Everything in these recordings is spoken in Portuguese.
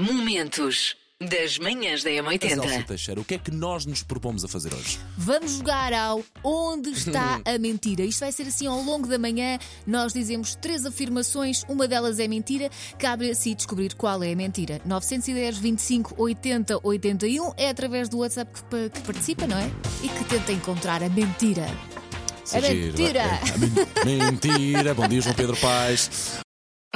Momentos das manhãs da Mas, Elsa M80. Teixeira, o que é que nós nos propomos a fazer hoje? Vamos jogar ao Onde está a mentira? Isto vai ser assim ao longo da manhã. Nós dizemos três afirmações, uma delas é mentira. Cabe a si descobrir qual é a mentira. 910 25 80 81 é através do WhatsApp que, que participa, não é? E que tenta encontrar a mentira. Giro, mentira. men- mentira! Bom dia, João Pedro Paes.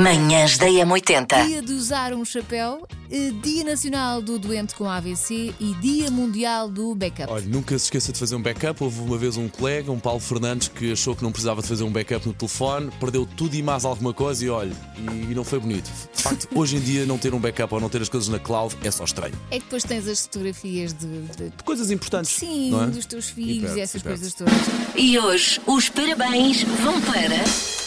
Manhãs da M80. Dia de usar um chapéu, eh, Dia Nacional do Doente com AVC e Dia Mundial do Backup. Olha, nunca se esqueça de fazer um backup. Houve uma vez um colega, um Paulo Fernandes, que achou que não precisava de fazer um backup no telefone, perdeu tudo e mais alguma coisa e olha, e, e não foi bonito. De facto, hoje em dia, não ter um backup ou não ter as coisas na cloud é só estranho. É que depois tens as fotografias de, de- De coisas importantes. sim, não é? dos teus filhos perde-se, e essas e coisas todas. E hoje os parabéns vão para.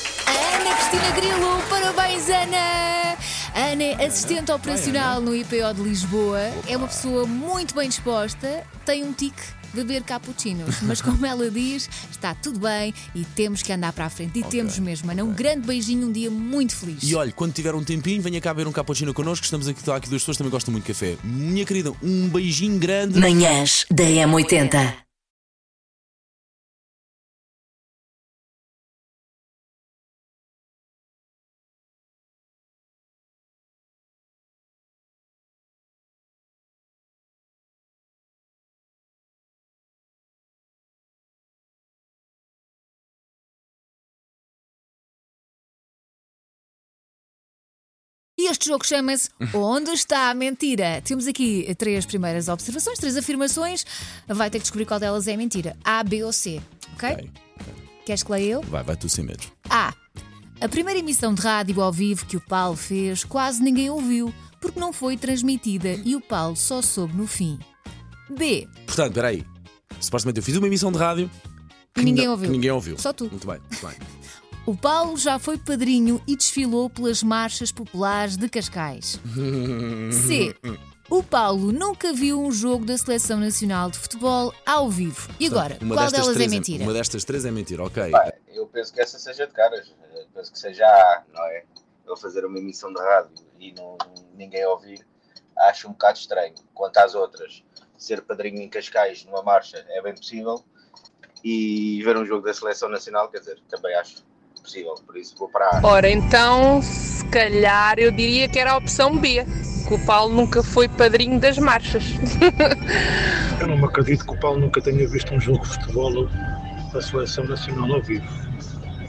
Ana Cristina Grilo, parabéns Ana! Ana é assistente operacional no IPO de Lisboa, é uma pessoa muito bem disposta, tem um tique beber cappuccinos, mas como ela diz, está tudo bem e temos que andar para a frente. E temos mesmo, Ana, um grande beijinho, um dia muito feliz. E olha, quando tiver um tempinho, venha cá ver um cappuccino connosco. Estamos aqui, aqui duas pessoas também gostam muito de café. Minha querida, um beijinho grande. Manhãs da M80. E este jogo chama-se Onde está a mentira? Temos aqui três primeiras observações, três afirmações. Vai ter que descobrir qual delas é mentira. A, B ou C. Ok? Ok. Queres que leia eu? Vai, vai tu sem medo. A. A primeira emissão de rádio ao vivo que o Paulo fez quase ninguém ouviu, porque não foi transmitida e o Paulo só soube no fim. B. Portanto, espera aí. Supostamente eu fiz uma emissão de rádio Que ninguém não- ouviu. que ninguém ouviu. Só tu. Muito bem, muito bem. O Paulo já foi padrinho e desfilou pelas marchas populares de Cascais. C. O Paulo nunca viu um jogo da Seleção Nacional de Futebol ao vivo. E agora, Uma qual delas é três mentira? Uma destas três é mentira, ok. Pá, eu penso que essa seja de caras. Eu penso que seja A, não é? Eu fazer uma emissão de rádio e não, ninguém ouvir, acho um bocado estranho. Quanto às outras, ser padrinho em Cascais numa marcha é bem possível. E ver um jogo da Seleção Nacional, quer dizer, também acho possível. Por isso vou para a A. Ora, então, se calhar eu diria que era a opção B, que o Paulo nunca foi padrinho das marchas. Eu não me acredito que o Paulo nunca tenha visto um jogo de futebol da Seleção Nacional ao vivo.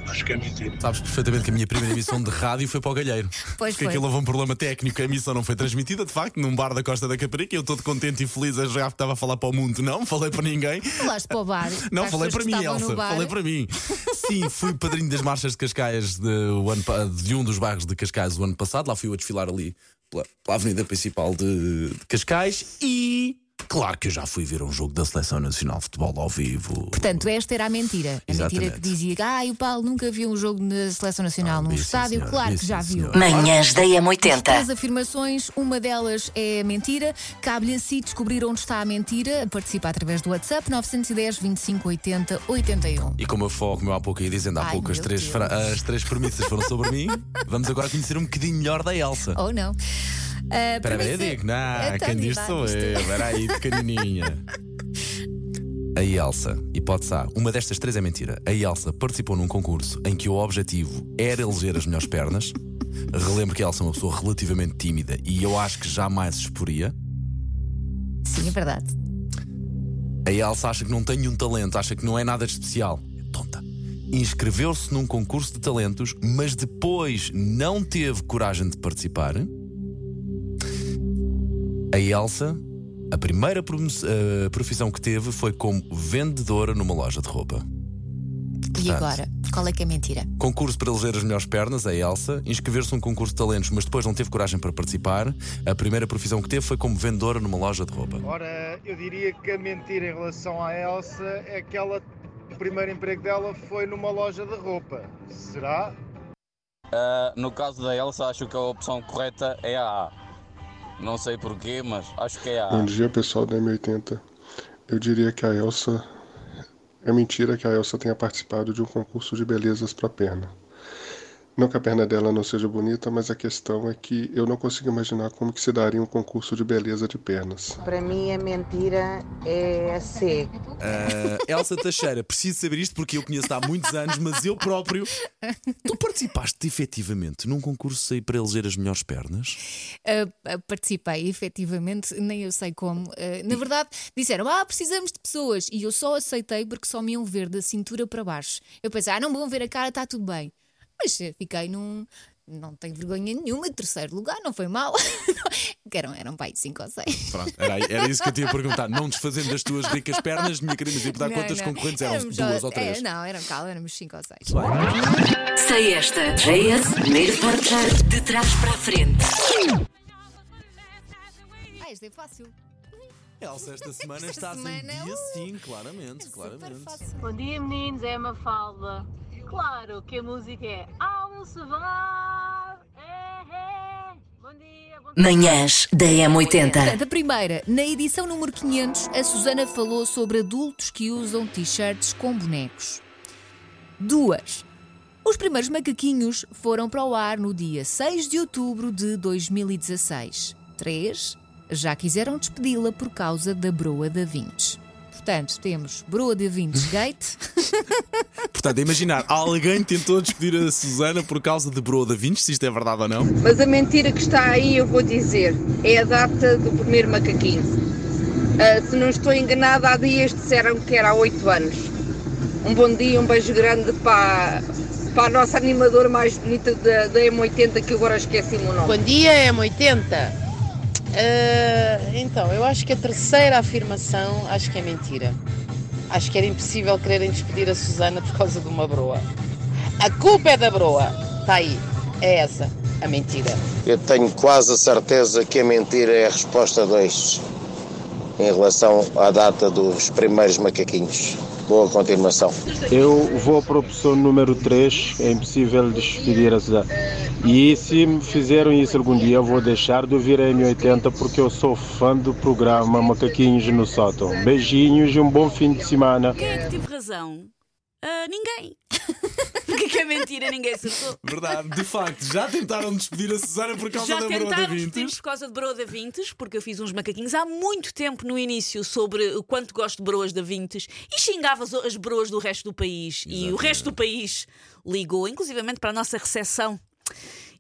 Acho que é mentira. Sabes perfeitamente que a minha primeira emissão de rádio foi para o Galheiro. Pois Porque foi. aquilo houve um problema técnico, a emissão não foi transmitida, de facto, num bar da Costa da Caparica. Eu todo contente e feliz a já estava a falar para o mundo. Não, falei para ninguém. Falaste para o bar. Não, as falei para mim, Elsa. Falei para mim. Sim, fui padrinho das marchas de Cascais de, ano de um dos bairros de Cascais o ano passado. Lá fui eu a desfilar ali pela, pela avenida principal de, de Cascais e. Claro que eu já fui ver um jogo da Seleção Nacional de Futebol ao vivo. Portanto, esta era a mentira. A mentira que dizia que ah, o Paulo nunca viu um jogo na Seleção Nacional Ah, num estádio. senhora, claro que já viu. senhora. Manhãs da Três M80. afirmações, uma delas é mentira. Cabe-lhe a si descobrir onde está a mentira. Participa através do WhatsApp 910 25 80 81. E como eu foco meu há pouco ia dizendo há Ai, pouco as três, as três premissas foram sobre mim, vamos agora conhecer um bocadinho melhor da Elsa. Ou não? Ah, Espera aí, eu digo, não, Então, quem diz sou eu, espera aí, pequenininha. A Elsa, hipótese A, uma destas três é mentira. A Elsa participou num concurso em que o objetivo era eleger as melhores pernas. Relembro que a Elsa é uma pessoa relativamente tímida e eu acho que jamais se exporia. Sim, é verdade. A Elsa acha que não tem nenhum talento, acha que não é nada de especial. É tonta. Inscreveu-se num concurso de talentos, mas depois não teve coragem de participar. A Elsa, a primeira eh, profissão que teve foi como vendedora numa loja de roupa. E Portanto, agora? Qual é que é a mentira? Concurso para eleger as melhores pernas, a Elsa. Inscrever-se num concurso de talentos, mas depois não teve coragem para participar. A primeira profissão que teve foi como vendedora numa loja de roupa. Ora, eu diria que a mentira em relação à Elsa é que ela, o primeiro emprego dela foi numa loja de roupa. Será? Ah, no caso da Elsa, acho que a opção correta é a A. Não sei porquê, mas acho que é a Bom dia, pessoal da M80. Eu diria que a Elsa. É mentira que a Elsa tenha participado de um concurso de belezas para perna. Não que a perna dela não seja bonita, mas a questão é que eu não consigo imaginar como que se daria um concurso de beleza de pernas. Para mim, a mentira é a C. Uh, Elsa Teixeira, preciso saber isto porque eu conheço há muitos anos, mas eu próprio. Tu participaste efetivamente num concurso aí para eleger as melhores pernas? Uh, uh, participei, efetivamente, nem eu sei como. na verdade, disseram: Ah, precisamos de pessoas. E eu só aceitei porque só me iam ver da cintura para baixo. Eu pensei: Ah, não vão ver a cara, está tudo bem. Mas fiquei num. Não tenho vergonha nenhuma, terceiro lugar, não foi mal. eram, eram pai de 5 ou 6. Pronto, era, era, isso que eu tinha a perguntar. Não desfazendo das tuas ricas pernas, minha querida, ia perguntar quantas não. concorrentes eram? Éramos duas ou três? É, não, eram calma, éramos 5 ou 6. Sei esta. JS, primeiro portar de trás para a frente. Ah, este é fácil. Elsa, esta semana esta estás semana, em dia sim, claramente, é claramente. Bom dia, meninos, é uma falda. Claro que a música é I Will Survive. É, é. Bom dia, bom dia. Manhãs da M80. A primeira, na edição número 500, a Susana falou sobre adultos que usam t-shirts com bonecos. Duas. Os primeiros macaquinhos foram para o ar no dia 6 de outubro de 2016. 3. Já quiseram despedi-la por causa da broa da Vintes. Portanto, temos Broa de Vintes Gate. Portanto, imaginar, alguém tentou despedir a Susana por causa de Broa de Vintes, se isto é verdade ou não. Mas a mentira que está aí, eu vou dizer, é a data do primeiro macaquinho. Uh, se não estou enganada, há dias disseram que era há 8 anos. Um bom dia, um beijo grande para, para a nossa animadora mais bonita da, da M80, que agora esqueci-me o nome. Bom dia, M80. Uh, então, eu acho que a terceira afirmação acho que é mentira. Acho que era impossível quererem despedir a Susana por causa de uma broa. A culpa é da broa. Está aí. É essa a mentira. Eu tenho quase a certeza que a mentira é a resposta 2 em relação à data dos primeiros macaquinhos. Boa continuação. Eu vou para a opção número 3, é impossível despedir a cidade. E se me fizeram isso algum dia, eu vou deixar de ouvir a M80 porque eu sou fã do programa Macaquinhos no Sótão. Beijinhos e um bom fim de semana. Quem é que teve razão? Uh, ninguém. Porque que é mentira, ninguém acertou. Verdade, de facto, já tentaram despedir a Susana por causa já da Broa da Vintes. por causa de Broa da Vintes, porque eu fiz uns macaquinhos há muito tempo no início sobre o quanto gosto de broas da Vintes e xingava as broas do resto do país. Exatamente. E o resto do país ligou, inclusivamente para a nossa recepção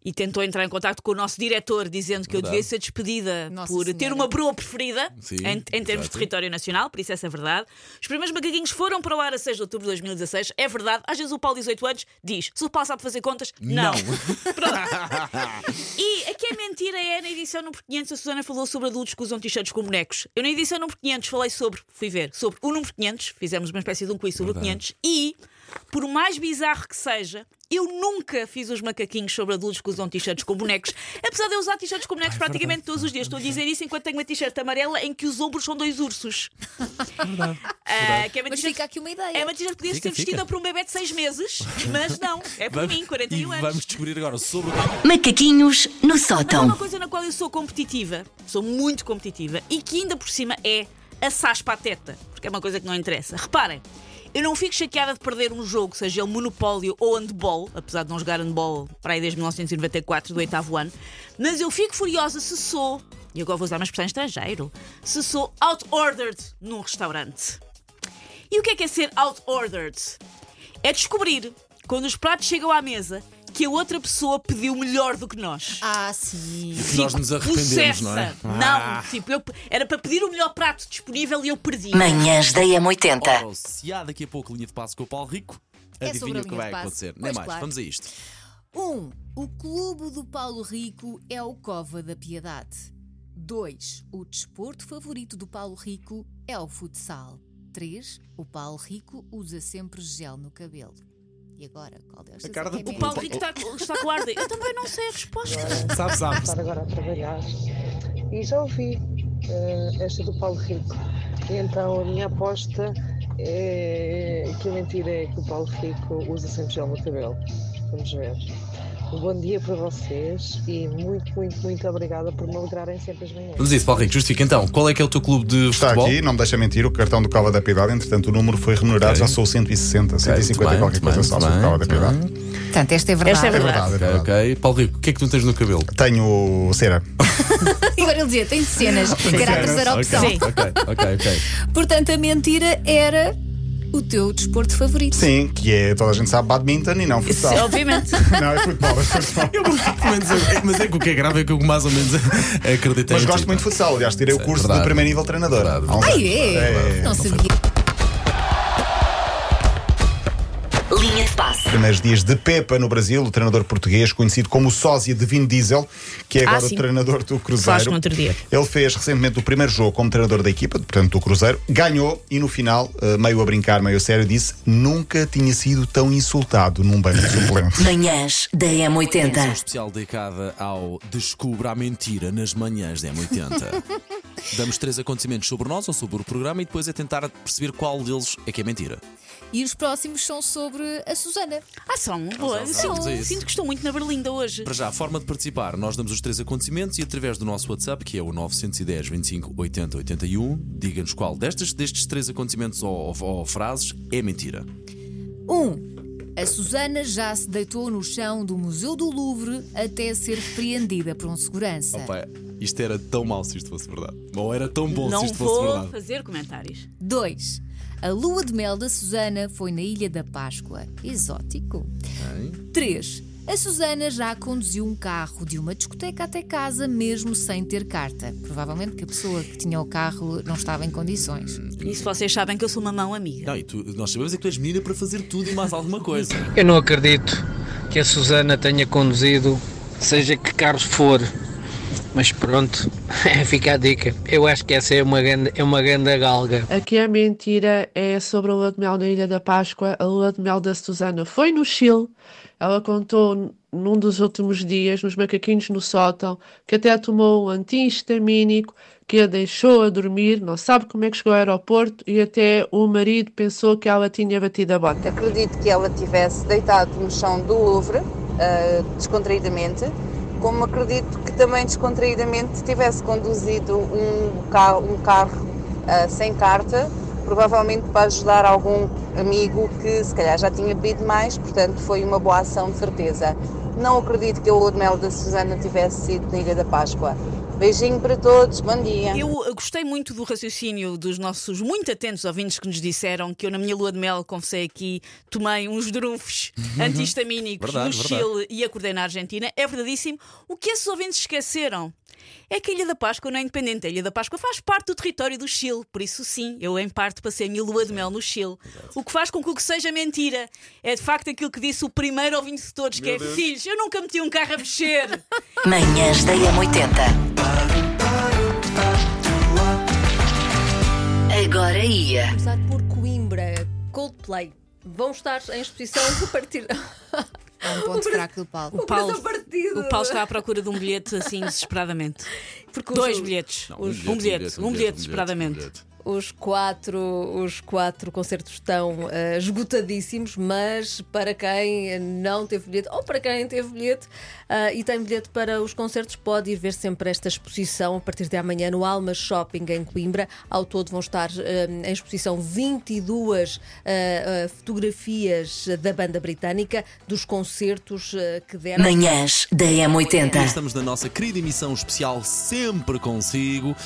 e tentou entrar em contato com o nosso diretor dizendo que verdade. eu devia ser despedida Nossa por senhora. ter uma broa preferida Sim, em, em termos de território nacional, por isso essa é verdade. Os primeiros macaquinhos foram para o ar a 6 de outubro de 2016, é verdade. Às vezes o Paulo, 18 anos, diz: se o Paulo sabe fazer contas, não. não. e aqui é mentira é na edição número 500 a Susana falou sobre adultos que usam t-shirts com bonecos. Eu na edição número 500 falei sobre, fui ver, sobre o número 500, fizemos uma espécie de um quiz sobre verdade. o 500 e por mais bizarro que seja, eu nunca fiz os macaquinhos sobre adultos que usam t-shirts com bonecos. Apesar de eu usar t-shirts com bonecos Ai, praticamente verdade. todos os dias. Estou a dizer isso enquanto tenho uma t-shirt amarela em que os ombros são dois ursos. Verdade. Uh, que é uma mas fica aqui uma ideia. É uma t-shirt que podia ser vestida por um bebê de 6 meses, mas não. É por vamos, mim, 41 anos. Vamos descobrir agora sobre Macaquinhos no sótão. Mas uma coisa na qual eu sou competitiva, sou muito competitiva, e que ainda por cima é assar pateta, porque é uma coisa que não interessa. Reparem. Eu não fico chateada de perder um jogo, seja ele Monopólio ou Handball, apesar de não jogar Handball para aí desde 1994, do oitavo ano, mas eu fico furiosa se sou, e agora vou usar uma expressão estrangeiro, se sou out-ordered num restaurante. E o que é que é ser out-ordered? É descobrir, quando os pratos chegam à mesa, que a outra pessoa pediu melhor do que nós. Ah, sim. E que nós nos arrependemos, possessa. não é? Ah. Não, tipo, eu, era para pedir o melhor prato disponível e eu perdi. Manhãs da M80. Ora, se há daqui a pouco linha de passo com o Paulo Rico, é adivinha o que vai acontecer. Nem mais, claro. vamos a isto. 1. Um, o clube do Paulo Rico é o Cova da Piedade. 2. O desporto favorito do Paulo Rico é o futsal. 3. O Paulo Rico usa sempre gel no cabelo. E agora, qual deles? A cara do O Paulo Rico está, está com ar Eu também não sei a resposta. Sabe, sabe. Estar agora a trabalhar. E já ouvi uh, esta do Paulo Rico. E então a minha aposta é que a mentira é que o Paulo Rico usa sempre gel no cabelo. Vamos ver. Um bom dia para vocês e muito, muito, muito obrigada por me alegrarem sempre as manhãs. Vamos a isso, Paulo Rico, justifica então. Qual é que é o teu clube de Está futebol? aqui, não me deixa mentir, o cartão do Cova da Piedade, entretanto o número foi remunerado, Ok. já sou 160, 150 muito e qualquer bem, coisa só bem, sou do Cova da bem. Piedade. Portanto, esta é verdade. Esta é É verdade, é Ok, verdade. ok. Paulo Rico, o que é que tu tens no cabelo? Tenho cera. Agora ele dizia, tem cenas, que era a terceira opção. Ok, ok, ok, ok. Portanto, a mentira era o teu desporto favorito. Sim, que é, toda a gente sabe, badminton e não futsal. Sim, obviamente. Não, é futebol, é futebol. Mas, é- mas é que o que é grave é que eu mais ou menos acreditei Mas gosto muito de futsal, aliás, tirei o Sim, curso verdade. de primeiro nível treinador. Verdade. Uns Ah, anos. é? Não sabia. Passe. Primeiros dias de Pepa no Brasil, o treinador português, conhecido como o sósia de Vin Diesel, que é Ah, agora o sim. treinador do Cruzeiro. outro dia. Ele fez recentemente o primeiro jogo como treinador da equipa, portanto do Cruzeiro, ganhou e no final, eh, meio a brincar, meio a sério, disse: Nunca tinha sido tão insultado num banco de suplentes. Manhãs da Edição M80. especial dedicada ao Descubra a Mentira nas manhãs da M80. Damos três acontecimentos sobre nós ou sobre o programa e depois é tentar perceber qual deles é que é mentira. E os próximos são sobre a Susana. Ah, são boa. são, Sinto, que estou muito na berlinda hoje. Para já, a forma de participar, nós damos os três acontecimentos e através do nosso WhatsApp, que é o 910 25 80 81, diga-nos qual destes, destes três acontecimentos ou, ou- ou frases é mentira. 1. Um, a Susana já se deitou no chão do Museu do Louvre até ser repreendida por um segurança. Opa, isto era tão mau se isto fosse verdade. Ou era tão bom Não se isto fosse vou verdade. fazer comentários. 2. A lua de mel da Susana foi na Ilha da Páscoa. Exótico. 3. A Susana já conduziu um carro de uma discoteca até casa, mesmo sem ter carta. Provavelmente que a pessoa que tinha o carro não estava em condições. E se vocês sabem que eu sou uma mão amiga. Não, e tu- nós sabemos é que tu és menina para fazer tudo e mais alguma coisa. Eu não acredito que a Susana tenha conduzido, seja que carros for. Mas pronto, fica a dica. Eu acho que essa é uma grande, é uma grande galga. Aqui a mentira é sobre a lua de mel na Ilha da Páscoa. A lua de mel da Susana foi no Chile. Ela contou num dos últimos dias, nos macaquinhos no sótão, que até tomou um antihistamínico que a deixou a dormir, não sabe como é que chegou ao aeroporto e até o marido pensou que ela tinha batido a bota. Acredito que ela tivesse deitado no chão do Louvre, ah, descontraídamente, como acredito que também descontraídamente tivesse conduzido um carro, um carro ah, sem carta, provavelmente para ajudar algum amigo que se calhar já tinha bebido mais, portanto foi uma boa ação de certeza. Não acredito que a lua mel da Susana tivesse sido na Ilha da Páscoa. Beijinho para todos, bom dia. Eu gostei muito do raciocínio dos nossos muito atentos ouvintes que nos disseram que eu, na minha lua de mel, confessei aqui, tomei uns drunfos antihistamínicos Verdade, no verdade. Chile e acordei na Argentina. É verdadíssimo. O que esses ouvintes esqueceram é que a Ilha da Páscoa não é independente. A Ilha da Páscoa faz parte do território do Chile. Por isso, sim, eu em parte passei a minha lua de mel no Chile. O que faz com que o que seja mentira é de facto aquilo que disse o primeiro ouvinte de todos, que Meu é Deus. filhos, eu nunca meti um carro a mexer. Manhãs da M80. Agora ia. Começar por Coimbra, Coldplay. Vão estar em exposição a partir. É um ponto fraco do Paulo. O Paulo, o Paulo está à procura de um bilhete assim desesperadamente. Porque Dois os- bilhetes. Não, um, bilhete, um bilhete, um bilhete, desesperadamente. Os quatro, os quatro concertos estão eh, esgotadíssimos, mas para quem não teve bilhete, ou para quem teve bilhete ah, e tem bilhete para os concertos, pode ir ver sempre esta exposição a partir de amanhã no Alma Shopping em Coimbra. Ao todo vão estar eh, em exposição 22 ah, ah, fotografias da banda britânica dos concertos que deram. Manhãs da E M80. estamos na nossa querida emissão especial Sempre Consigo.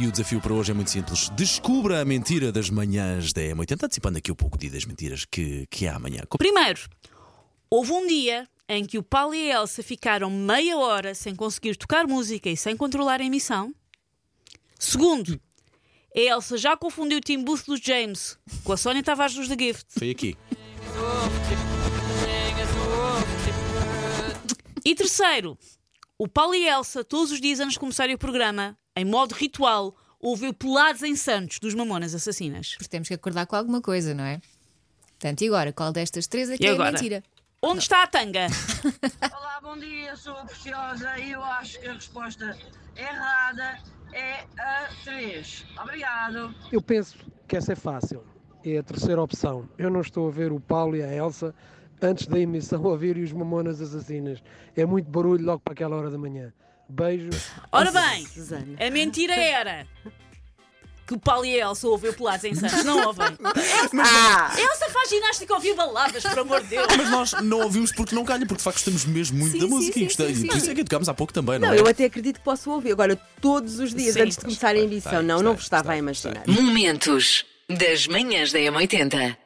E o desafio para hoje é muito simples. Descubra a mentira das manhãs da M80, antecipando aqui um pouco o dia das mentiras que, que há amanhã. Primeiro, houve um dia em que o Paulo e a Elsa ficaram meia hora sem conseguir tocar música e sem controlar a emissão. Segundo, a Elsa já confundiu o Tim Booth dos James com a Sónia Tavares dos The Gift. Foi aqui. E terceiro, o Paulo e a Elsa, todos os dias antes de começarem o programa, em modo ritual, ouviu Pelados em Santos dos Mamonas Assassinas. Porque temos que acordar com alguma coisa, não é? Portanto, e agora? Qual destas três é que E é agora? mentira? Onde está a tanga? Olá, bom dia, sou a Preciosa e eu acho que a resposta errada é a 3. Obrigado. Eu penso que essa é fácil. É a terceira opção. Eu não estou a ver o Paulo e a Elsa antes da emissão ouvir os Mamonas Assassinas. É muito barulho logo para aquela hora da manhã. Beijo. Ora bem, a mentira era que o Paulo e a Elsa ouvem pelados em Santos. Não ouvem. Ah. Elsa faz ginástica a ouvir baladas, por amor de Deus. Mas nós não ouvimos porque não calha, porque de facto gostamos mesmo muito Sim, da música sim, e gostei. sim, sim. Por isso é que tocámos há pouco também, não, Não, é? eu até acredito que posso ouvir. Agora, todos os dias Sim, antes de começar a emissão. Não, não estava a imaginar. Momentos das manhãs da M80.